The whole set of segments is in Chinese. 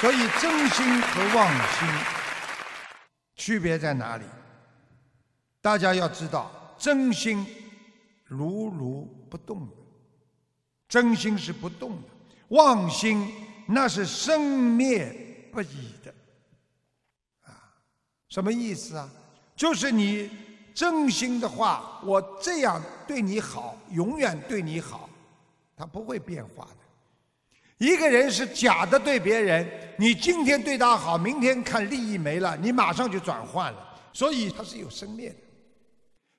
所以真心和妄心区别在哪里？大家要知道，真心如如不动的，真心是不动的；妄心那是生灭不已的。啊，什么意思啊？就是你真心的话，我这样对你好，永远对你好，它不会变化的。一个人是假的对别人，你今天对他好，明天看利益没了，你马上就转换了，所以它是有生灭的。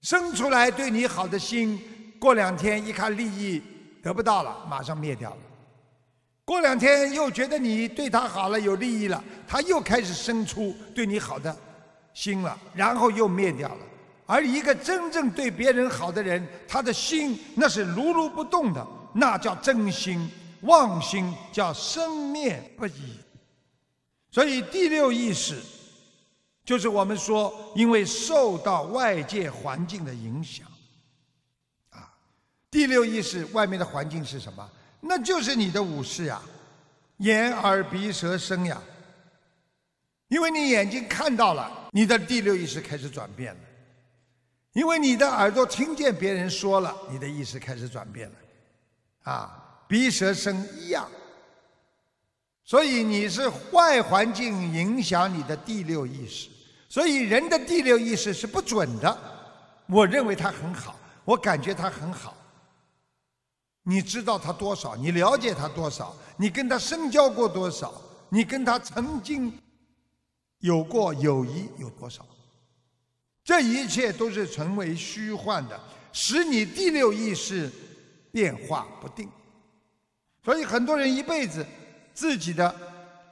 生出来对你好的心，过两天一看利益得不到了，马上灭掉了。过两天又觉得你对他好了，有利益了，他又开始生出对你好的心了，然后又灭掉了。而一个真正对别人好的人，他的心那是如如不动的，那叫真心。妄心叫生灭不已，所以第六意识就是我们说，因为受到外界环境的影响，啊，第六意识外面的环境是什么？那就是你的五识呀，眼耳鼻舌身呀。因为你眼睛看到了，你的第六意识开始转变了；因为你的耳朵听见别人说了，你的意识开始转变了，啊。鼻舌身一样，所以你是坏环境影响你的第六意识，所以人的第六意识是不准的。我认为他很好，我感觉他很好。你知道他多少？你了解他多少？你跟他深交过多少？你跟他曾经有过友谊有多少？这一切都是成为虚幻的，使你第六意识变化不定。所以很多人一辈子自己的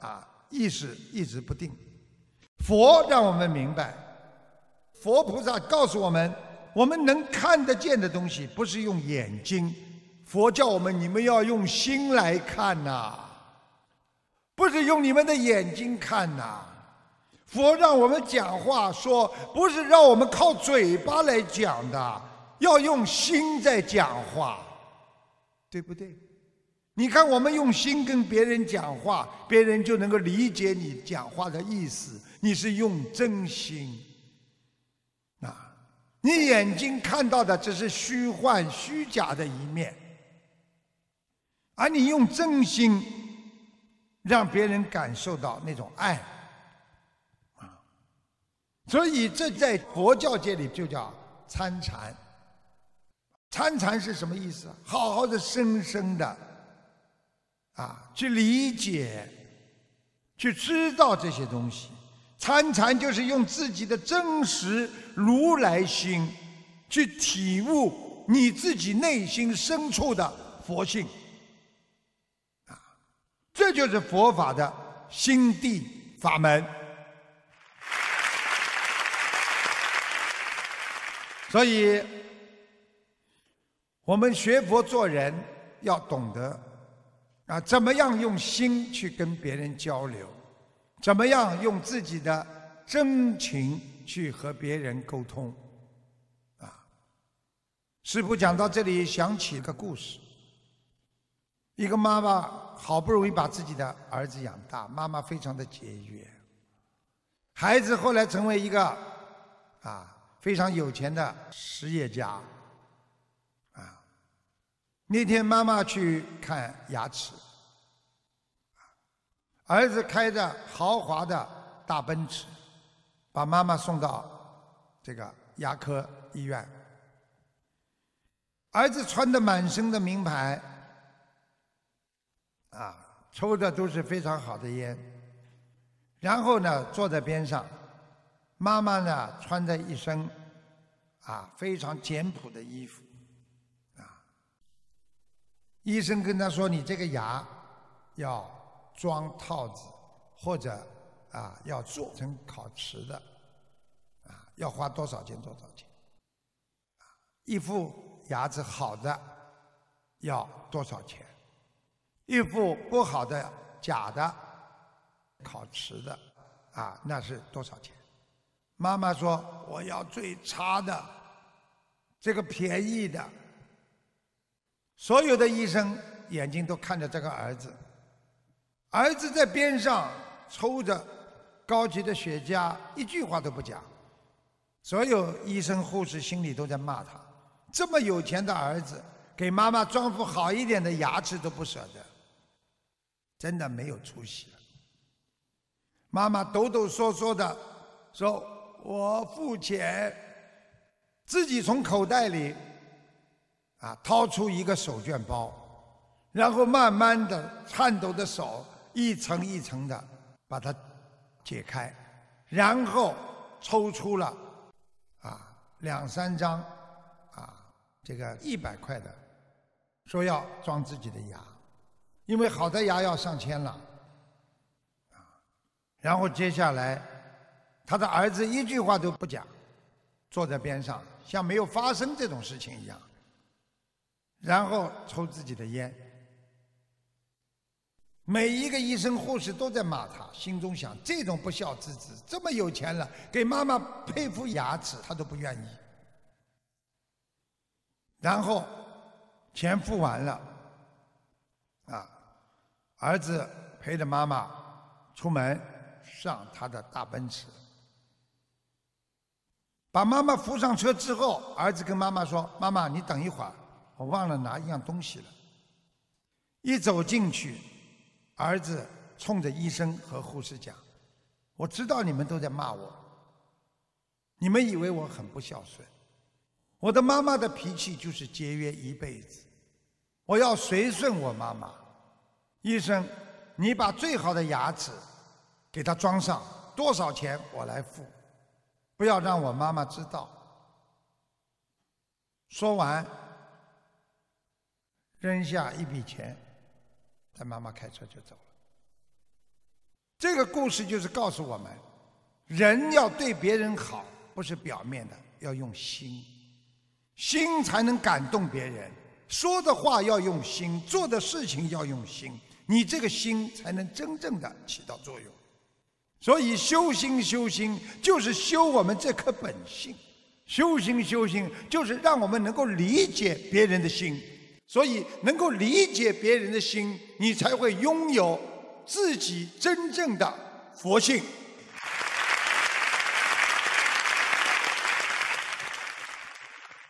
啊意识一直不定。佛让我们明白，佛菩萨告诉我们，我们能看得见的东西不是用眼睛，佛叫我们你们要用心来看呐，不是用你们的眼睛看呐。佛让我们讲话说，不是让我们靠嘴巴来讲的，要用心在讲话，对不对？你看，我们用心跟别人讲话，别人就能够理解你讲话的意思。你是用真心啊，你眼睛看到的只是虚幻、虚假的一面，而你用真心让别人感受到那种爱啊。所以，这在佛教界里就叫参禅。参禅是什么意思？好好的、深深的。啊，去理解，去知道这些东西。参禅就是用自己的真实如来心，去体悟你自己内心深处的佛性。啊，这就是佛法的心地法门。所以，我们学佛做人要懂得。啊，怎么样用心去跟别人交流？怎么样用自己的真情去和别人沟通？啊，师傅讲到这里，想起一个故事。一个妈妈好不容易把自己的儿子养大，妈妈非常的节约。孩子后来成为一个啊非常有钱的实业家。那天妈妈去看牙齿，儿子开着豪华的大奔驰，把妈妈送到这个牙科医院。儿子穿的满身的名牌，啊，抽的都是非常好的烟，然后呢坐在边上，妈妈呢穿着一身啊非常简朴的衣服。医生跟他说：“你这个牙要装套子，或者啊要做成烤瓷的，啊要花多少钱？多少钱？一副牙齿好的要多少钱？一副不好的假的烤瓷的啊那是多少钱？”妈妈说：“我要最差的，这个便宜的。”所有的医生眼睛都看着这个儿子，儿子在边上抽着高级的雪茄，一句话都不讲。所有医生护士心里都在骂他：这么有钱的儿子，给妈妈装副好一点的牙齿都不舍得，真的没有出息了。妈妈抖抖嗦嗦的说：“我付钱。”自己从口袋里啊掏出一个手绢包，然后慢慢的颤抖的手一层一层的把它解开，然后抽出了啊两三张啊这个一百块的，说要装自己的牙，因为好的牙要上千了啊，然后接下来他的儿子一句话都不讲，坐在边上。像没有发生这种事情一样，然后抽自己的烟。每一个医生护士都在骂他，心中想：这种不孝之子，这么有钱了，给妈妈配副牙齿，他都不愿意。然后钱付完了，啊，儿子陪着妈妈出门上他的大奔驰。把妈妈扶上车之后，儿子跟妈妈说：“妈妈，你等一会儿，我忘了拿一样东西了。”一走进去，儿子冲着医生和护士讲：“我知道你们都在骂我，你们以为我很不孝顺。我的妈妈的脾气就是节约一辈子，我要随顺我妈妈。医生，你把最好的牙齿给她装上，多少钱我来付。”不要让我妈妈知道。说完，扔下一笔钱，他妈妈开车就走了。这个故事就是告诉我们：人要对别人好，不是表面的，要用心，心才能感动别人。说的话要用心，做的事情要用心，你这个心才能真正的起到作用。所以修心修心就是修我们这颗本性，修心修心就是让我们能够理解别人的心，所以能够理解别人的心，你才会拥有自己真正的佛性。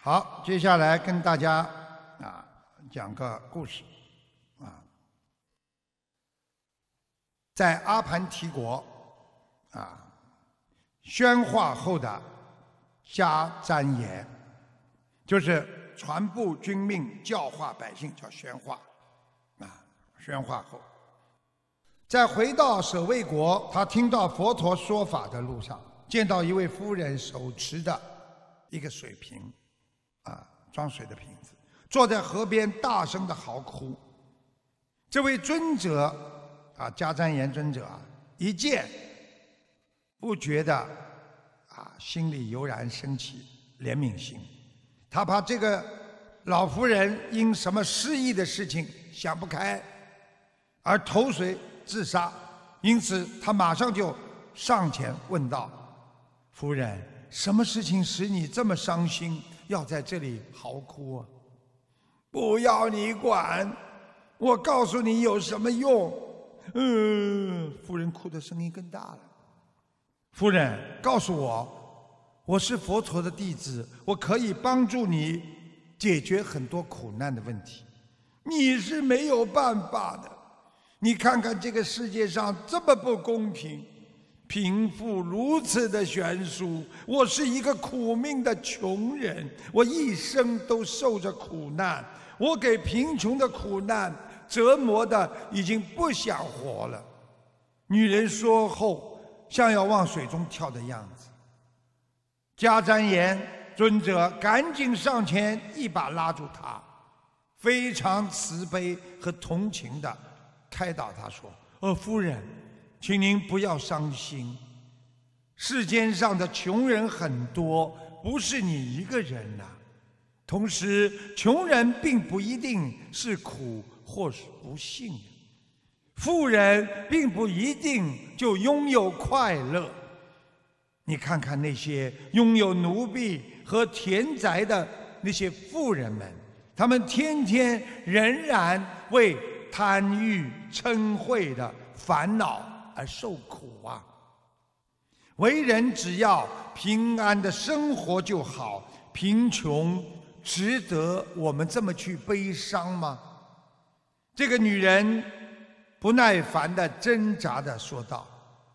好，接下来跟大家啊讲个故事，啊，在阿盘提国。啊，宣化后的加瞻言，就是传布君命、教化百姓，叫宣化。啊，宣化后，在回到舍卫国，他听到佛陀说法的路上，见到一位夫人手持的一个水瓶，啊，装水的瓶子，坐在河边大声的嚎哭。这位尊者，啊，迦旃延尊者啊，一见。不觉得啊，心里油然升起怜悯心。他怕这个老妇人因什么失意的事情想不开而投水自杀，因此他马上就上前问道：“夫人，什么事情使你这么伤心，要在这里嚎哭啊？”“不要你管，我告诉你有什么用。”嗯，夫人哭的声音更大了。夫人，告诉我，我是佛陀的弟子，我可以帮助你解决很多苦难的问题。你是没有办法的。你看看这个世界上这么不公平，贫富如此的悬殊。我是一个苦命的穷人，我一生都受着苦难，我给贫穷的苦难折磨的已经不想活了。女人说后。像要往水中跳的样子，迦旃延尊者赶紧上前一把拉住他，非常慈悲和同情的开导他说：“呃，夫人，请您不要伤心，世间上的穷人很多，不是你一个人呐。同时，穷人并不一定是苦或是不幸。”富人并不一定就拥有快乐。你看看那些拥有奴婢和田宅的那些富人们，他们天天仍然为贪欲嗔恚的烦恼而受苦啊！为人只要平安的生活就好，贫穷值得我们这么去悲伤吗？这个女人不耐烦的挣扎的说道。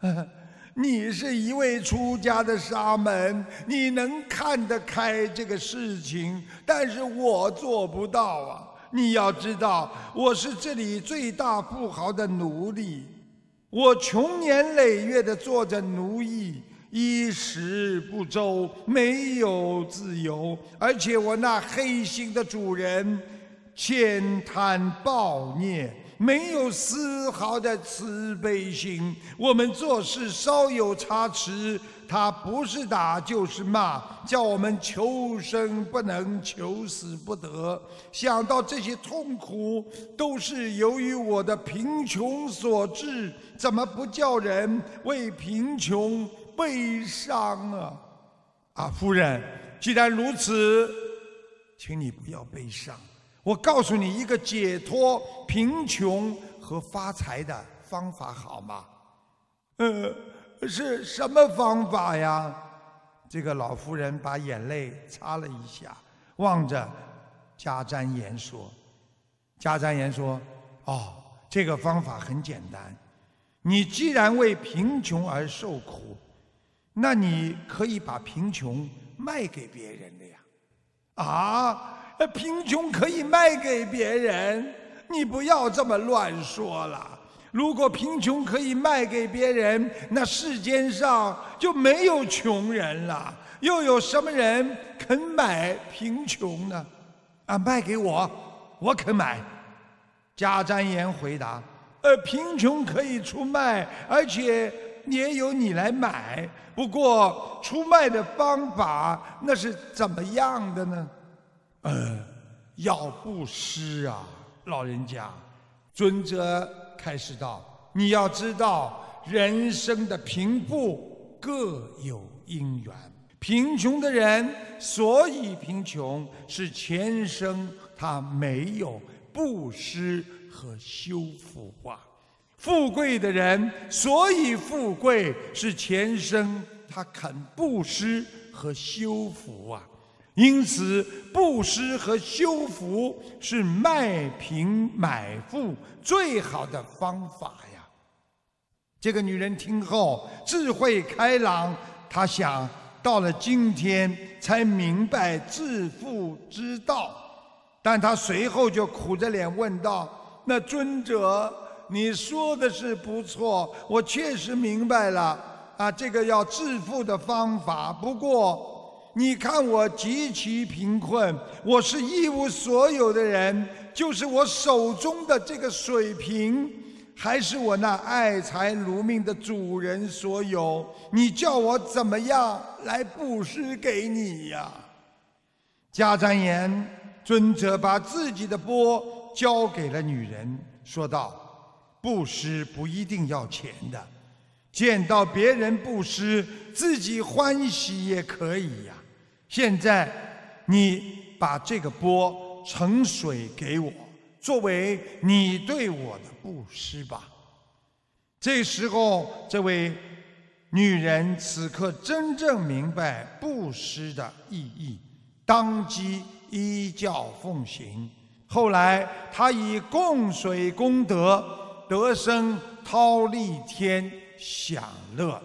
你是一位出家的沙门，你能看得开这个事情，但是我做不到啊！你要知道，我是这里最大富豪的奴隶，我穷年累月的做着奴役，衣食不周，没有自由，而且我那黑心的主人，悭贪暴虐。没有丝毫的慈悲心，我们做事稍有差池，他不是打就是骂，叫我们求生不能，求死不得。想到这些痛苦都是由于我的贫穷所致，怎么不叫人为贫穷悲伤啊？啊，夫人，既然如此，请你不要悲伤。我告诉你一个解脱贫穷和发财的方法，好吗？呃，是什么方法呀？这个老妇人把眼泪擦了一下，望着迦旃延说：“迦旃延说，哦，这个方法很简单。你既然为贫穷而受苦，那你可以把贫穷卖给别人的呀。”啊？呃贫穷可以卖给别人，你不要这么乱说了。如果贫穷可以卖给别人，那世间上就没有穷人了，又有什么人肯买贫穷呢？啊，卖给我，我肯买。迦旃延回答：“呃，贫穷可以出卖，而且也有你来买。不过出卖的方法那是怎么样的呢？”呃，要布施啊，老人家，尊者开示道：你要知道，人生的贫富各有因缘。贫穷的人所以贫穷，是前生他没有布施和修福啊；富贵的人所以富贵，是前生他肯布施和修福啊。因此，布施和修福是卖贫买富最好的方法呀。这个女人听后智慧开朗，她想到了今天才明白致富之道，但她随后就苦着脸问道：“那尊者，你说的是不错，我确实明白了啊，这个要致富的方法。不过……”你看我极其贫困，我是一无所有的人，就是我手中的这个水瓶，还是我那爱财如命的主人所有。你叫我怎么样来布施给你呀？迦旃延尊者把自己的钵交给了女人，说道：“布施不一定要钱的，见到别人布施，自己欢喜也可以呀。”现在，你把这个钵盛水给我，作为你对我的布施吧。这时候，这位女人此刻真正明白布施的意义，当即依教奉行。后来，她以供水功德得生忉利天享乐。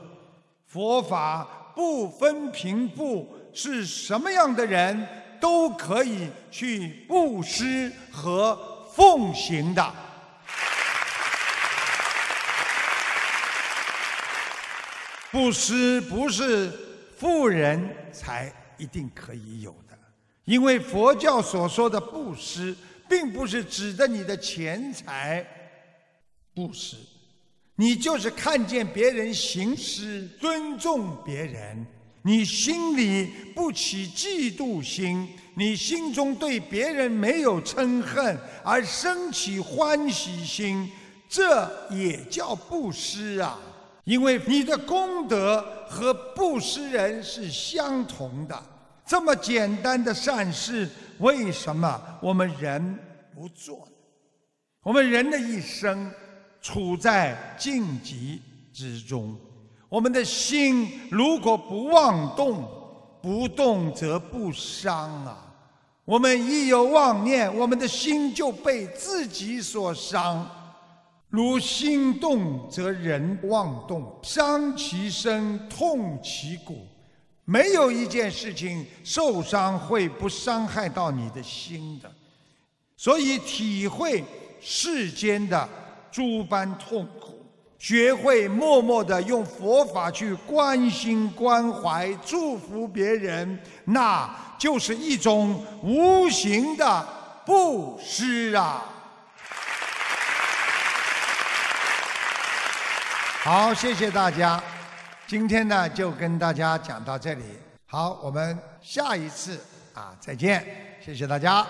佛法不分贫富。是什么样的人都可以去布施和奉行的。布施不是富人才一定可以有的，因为佛教所说的布施，并不是指的你的钱财布施，你就是看见别人行施，尊重别人。你心里不起嫉妒心，你心中对别人没有嗔恨，而升起欢喜心，这也叫布施啊！因为你的功德和布施人是相同的。这么简单的善事，为什么我们人不做呢？我们人的一生处在荆棘之中。我们的心如果不妄动，不动则不伤啊。我们一有妄念，我们的心就被自己所伤。如心动则人妄动，伤其身，痛其骨。没有一件事情受伤会不伤害到你的心的。所以体会世间的诸般痛苦。学会默默的用佛法去关心、关怀、祝福别人，那就是一种无形的布施啊！好，谢谢大家，今天呢就跟大家讲到这里。好，我们下一次啊再见，谢谢大家。